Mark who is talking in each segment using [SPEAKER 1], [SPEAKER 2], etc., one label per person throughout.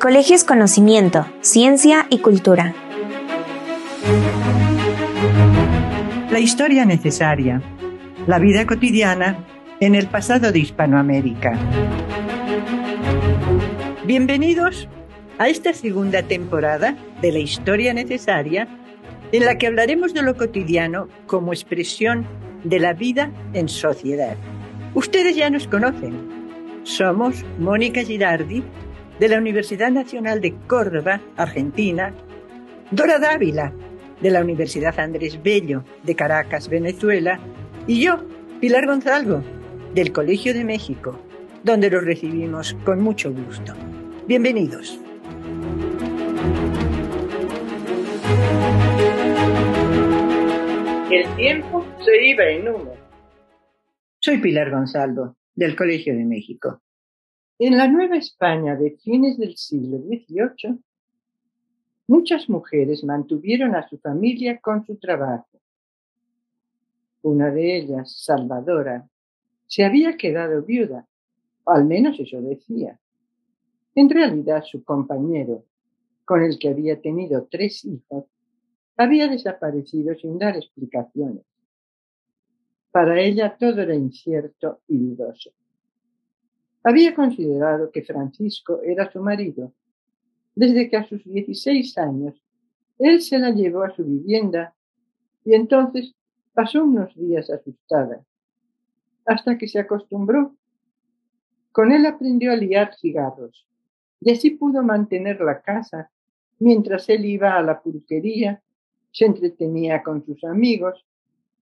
[SPEAKER 1] El colegio es conocimiento, ciencia y cultura.
[SPEAKER 2] La historia necesaria. La vida cotidiana en el pasado de Hispanoamérica. Bienvenidos a esta segunda temporada de la historia necesaria en la que hablaremos de lo cotidiano como expresión de la vida en sociedad. Ustedes ya nos conocen. Somos Mónica Girardi de la Universidad Nacional de Córdoba, Argentina, Dora Dávila de la Universidad Andrés Bello de Caracas, Venezuela, y yo, Pilar Gonzalo, del Colegio de México, donde los recibimos con mucho gusto. Bienvenidos. El tiempo se iba en humo. Soy Pilar Gonzalo, del Colegio de México. En la Nueva España de fines del siglo XVIII, muchas mujeres mantuvieron a su familia con su trabajo. Una de ellas, Salvadora, se había quedado viuda, o al menos eso decía. En realidad, su compañero, con el que había tenido tres hijos, había desaparecido sin dar explicaciones. Para ella todo era incierto y dudoso. Había considerado que Francisco era su marido, desde que a sus 16 años él se la llevó a su vivienda y entonces pasó unos días asustada, hasta que se acostumbró. Con él aprendió a liar cigarros y así pudo mantener la casa mientras él iba a la pulquería se entretenía con sus amigos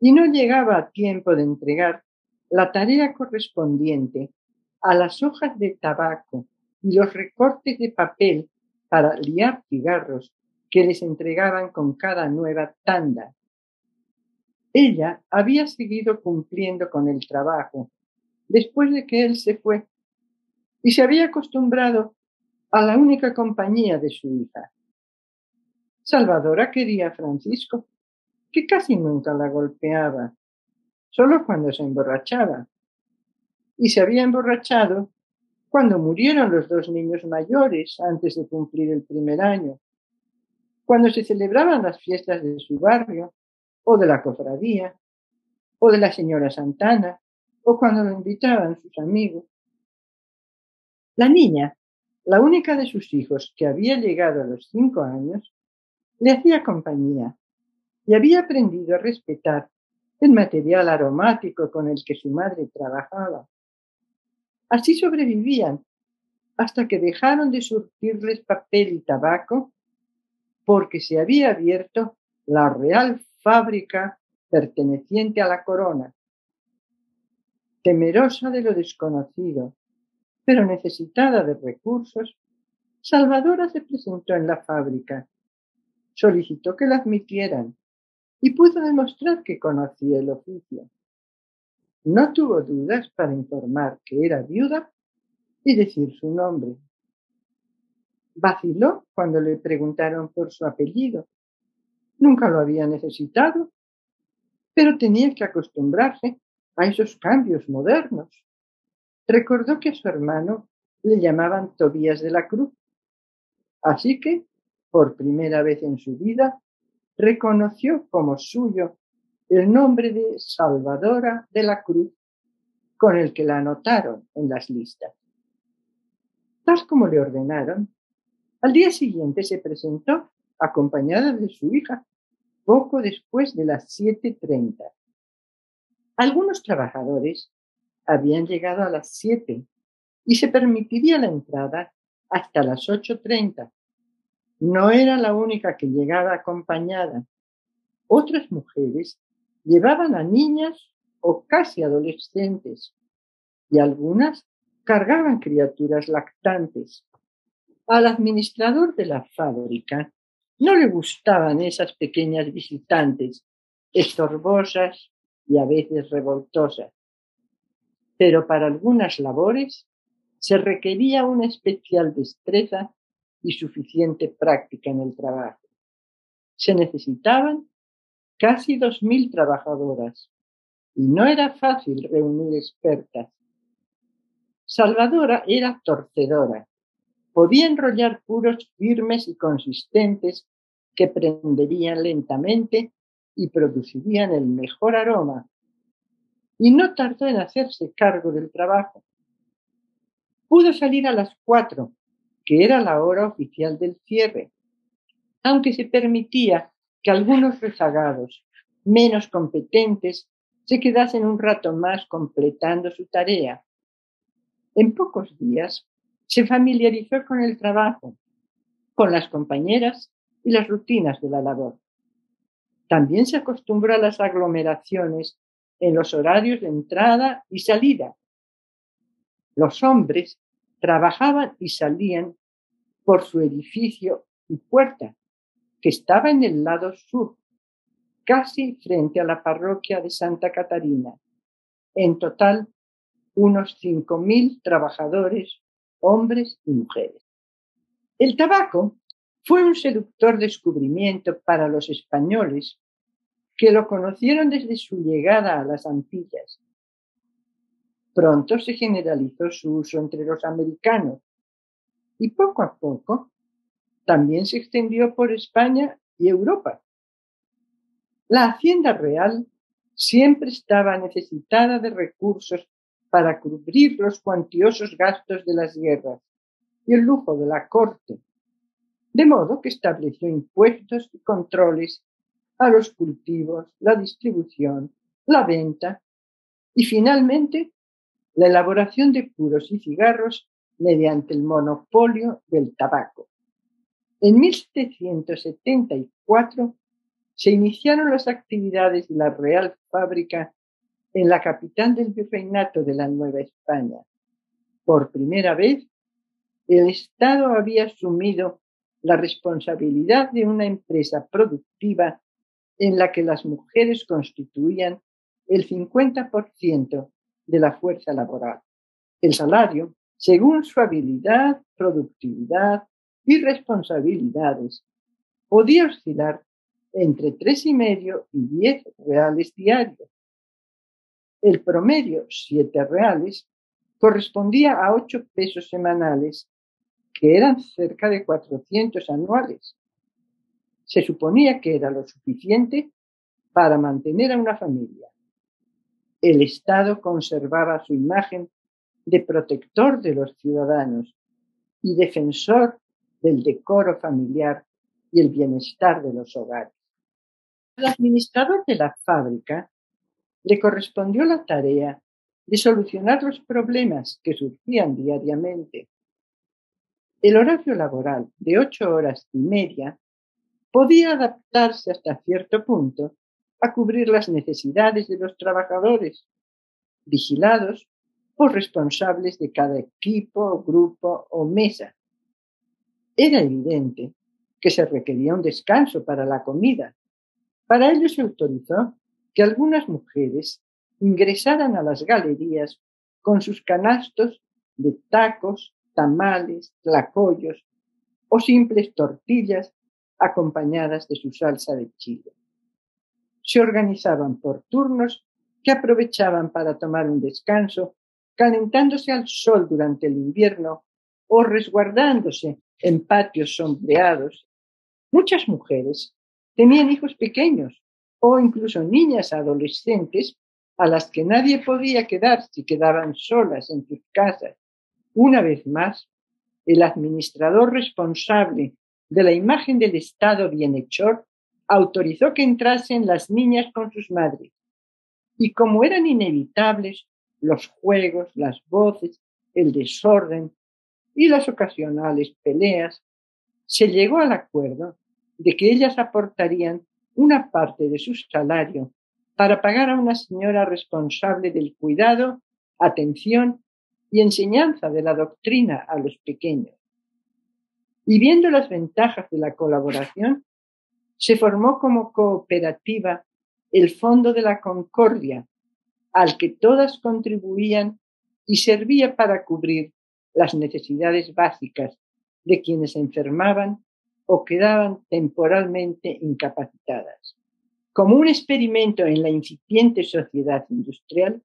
[SPEAKER 2] y no llegaba a tiempo de entregar la tarea correspondiente a las hojas de tabaco y los recortes de papel para liar cigarros que les entregaban con cada nueva tanda. Ella había seguido cumpliendo con el trabajo después de que él se fue y se había acostumbrado a la única compañía de su hija, Salvadora quería a Francisco, que casi nunca la golpeaba, solo cuando se emborrachaba. Y se había emborrachado cuando murieron los dos niños mayores antes de cumplir el primer año, cuando se celebraban las fiestas de su barrio, o de la cofradía, o de la señora Santana, o cuando lo invitaban sus amigos. La niña, la única de sus hijos que había llegado a los cinco años, le hacía compañía y había aprendido a respetar el material aromático con el que su madre trabajaba. Así sobrevivían hasta que dejaron de surtirles papel y tabaco porque se había abierto la real fábrica perteneciente a la corona. Temerosa de lo desconocido, pero necesitada de recursos, Salvadora se presentó en la fábrica solicitó que la admitieran y pudo demostrar que conocía el oficio. No tuvo dudas para informar que era viuda y decir su nombre. Vaciló cuando le preguntaron por su apellido. Nunca lo había necesitado, pero tenía que acostumbrarse a esos cambios modernos. Recordó que a su hermano le llamaban Tobías de la Cruz. Así que por primera vez en su vida, reconoció como suyo el nombre de Salvadora de la Cruz, con el que la anotaron en las listas. Tal como le ordenaron, al día siguiente se presentó acompañada de su hija, poco después de las 7.30. Algunos trabajadores habían llegado a las 7 y se permitiría la entrada hasta las 8.30 no era la única que llegaba acompañada. Otras mujeres llevaban a niñas o casi adolescentes y algunas cargaban criaturas lactantes. Al administrador de la fábrica no le gustaban esas pequeñas visitantes, estorbosas y a veces revoltosas. Pero para algunas labores se requería una especial destreza y suficiente práctica en el trabajo. Se necesitaban casi dos mil trabajadoras y no era fácil reunir expertas. Salvadora era torcedora podía enrollar puros firmes y consistentes que prenderían lentamente y producirían el mejor aroma. Y no tardó en hacerse cargo del trabajo. Pudo salir a las cuatro, que era la hora oficial del cierre, aunque se permitía que algunos rezagados, menos competentes, se quedasen un rato más completando su tarea. En pocos días se familiarizó con el trabajo, con las compañeras y las rutinas de la labor. También se acostumbró a las aglomeraciones en los horarios de entrada y salida. Los hombres trabajaban y salían por su edificio y puerta, que estaba en el lado sur, casi frente a la parroquia de Santa Catarina. En total, unos 5.000 trabajadores, hombres y mujeres. El tabaco fue un seductor descubrimiento para los españoles que lo conocieron desde su llegada a las Antillas. Pronto se generalizó su uso entre los americanos y poco a poco también se extendió por España y Europa. La Hacienda Real siempre estaba necesitada de recursos para cubrir los cuantiosos gastos de las guerras y el lujo de la corte, de modo que estableció impuestos y controles a los cultivos, la distribución, la venta y finalmente la elaboración de puros y cigarros mediante el monopolio del tabaco. En 1774 se iniciaron las actividades de la Real Fábrica en la capital del virreinato de la Nueva España. Por primera vez, el Estado había asumido la responsabilidad de una empresa productiva en la que las mujeres constituían el 50% de la fuerza laboral. El salario, según su habilidad, productividad y responsabilidades, podía oscilar entre tres y medio y diez reales diarios. El promedio, siete reales, correspondía a ocho pesos semanales, que eran cerca de 400 anuales. Se suponía que era lo suficiente para mantener a una familia. El Estado conservaba su imagen de protector de los ciudadanos y defensor del decoro familiar y el bienestar de los hogares. Al administrador de la fábrica le correspondió la tarea de solucionar los problemas que surgían diariamente. El horario laboral de ocho horas y media podía adaptarse hasta cierto punto a cubrir las necesidades de los trabajadores, vigilados por responsables de cada equipo, grupo o mesa. Era evidente que se requería un descanso para la comida. Para ello se autorizó que algunas mujeres ingresaran a las galerías con sus canastos de tacos, tamales, tlacoyos o simples tortillas acompañadas de su salsa de chile. Se organizaban por turnos que aprovechaban para tomar un descanso, calentándose al sol durante el invierno o resguardándose en patios sombreados, muchas mujeres tenían hijos pequeños o incluso niñas adolescentes a las que nadie podía quedar si quedaban solas en sus casas. Una vez más, el administrador responsable de la imagen del Estado bienhechor autorizó que entrasen las niñas con sus madres. Y como eran inevitables los juegos, las voces, el desorden, y las ocasionales peleas, se llegó al acuerdo de que ellas aportarían una parte de su salario para pagar a una señora responsable del cuidado, atención y enseñanza de la doctrina a los pequeños. Y viendo las ventajas de la colaboración, se formó como cooperativa el Fondo de la Concordia, al que todas contribuían y servía para cubrir las necesidades básicas de quienes enfermaban o quedaban temporalmente incapacitadas. Como un experimento en la incipiente sociedad industrial,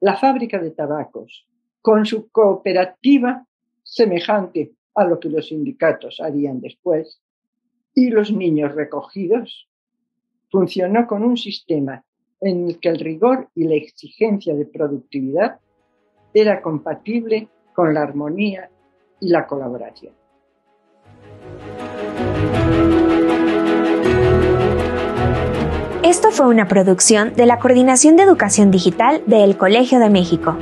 [SPEAKER 2] la fábrica de tabacos, con su cooperativa, semejante a lo que los sindicatos harían después, y los niños recogidos, funcionó con un sistema en el que el rigor y la exigencia de productividad era compatible con la armonía y la colaboración.
[SPEAKER 1] Esto fue una producción de la Coordinación de Educación Digital del Colegio de México.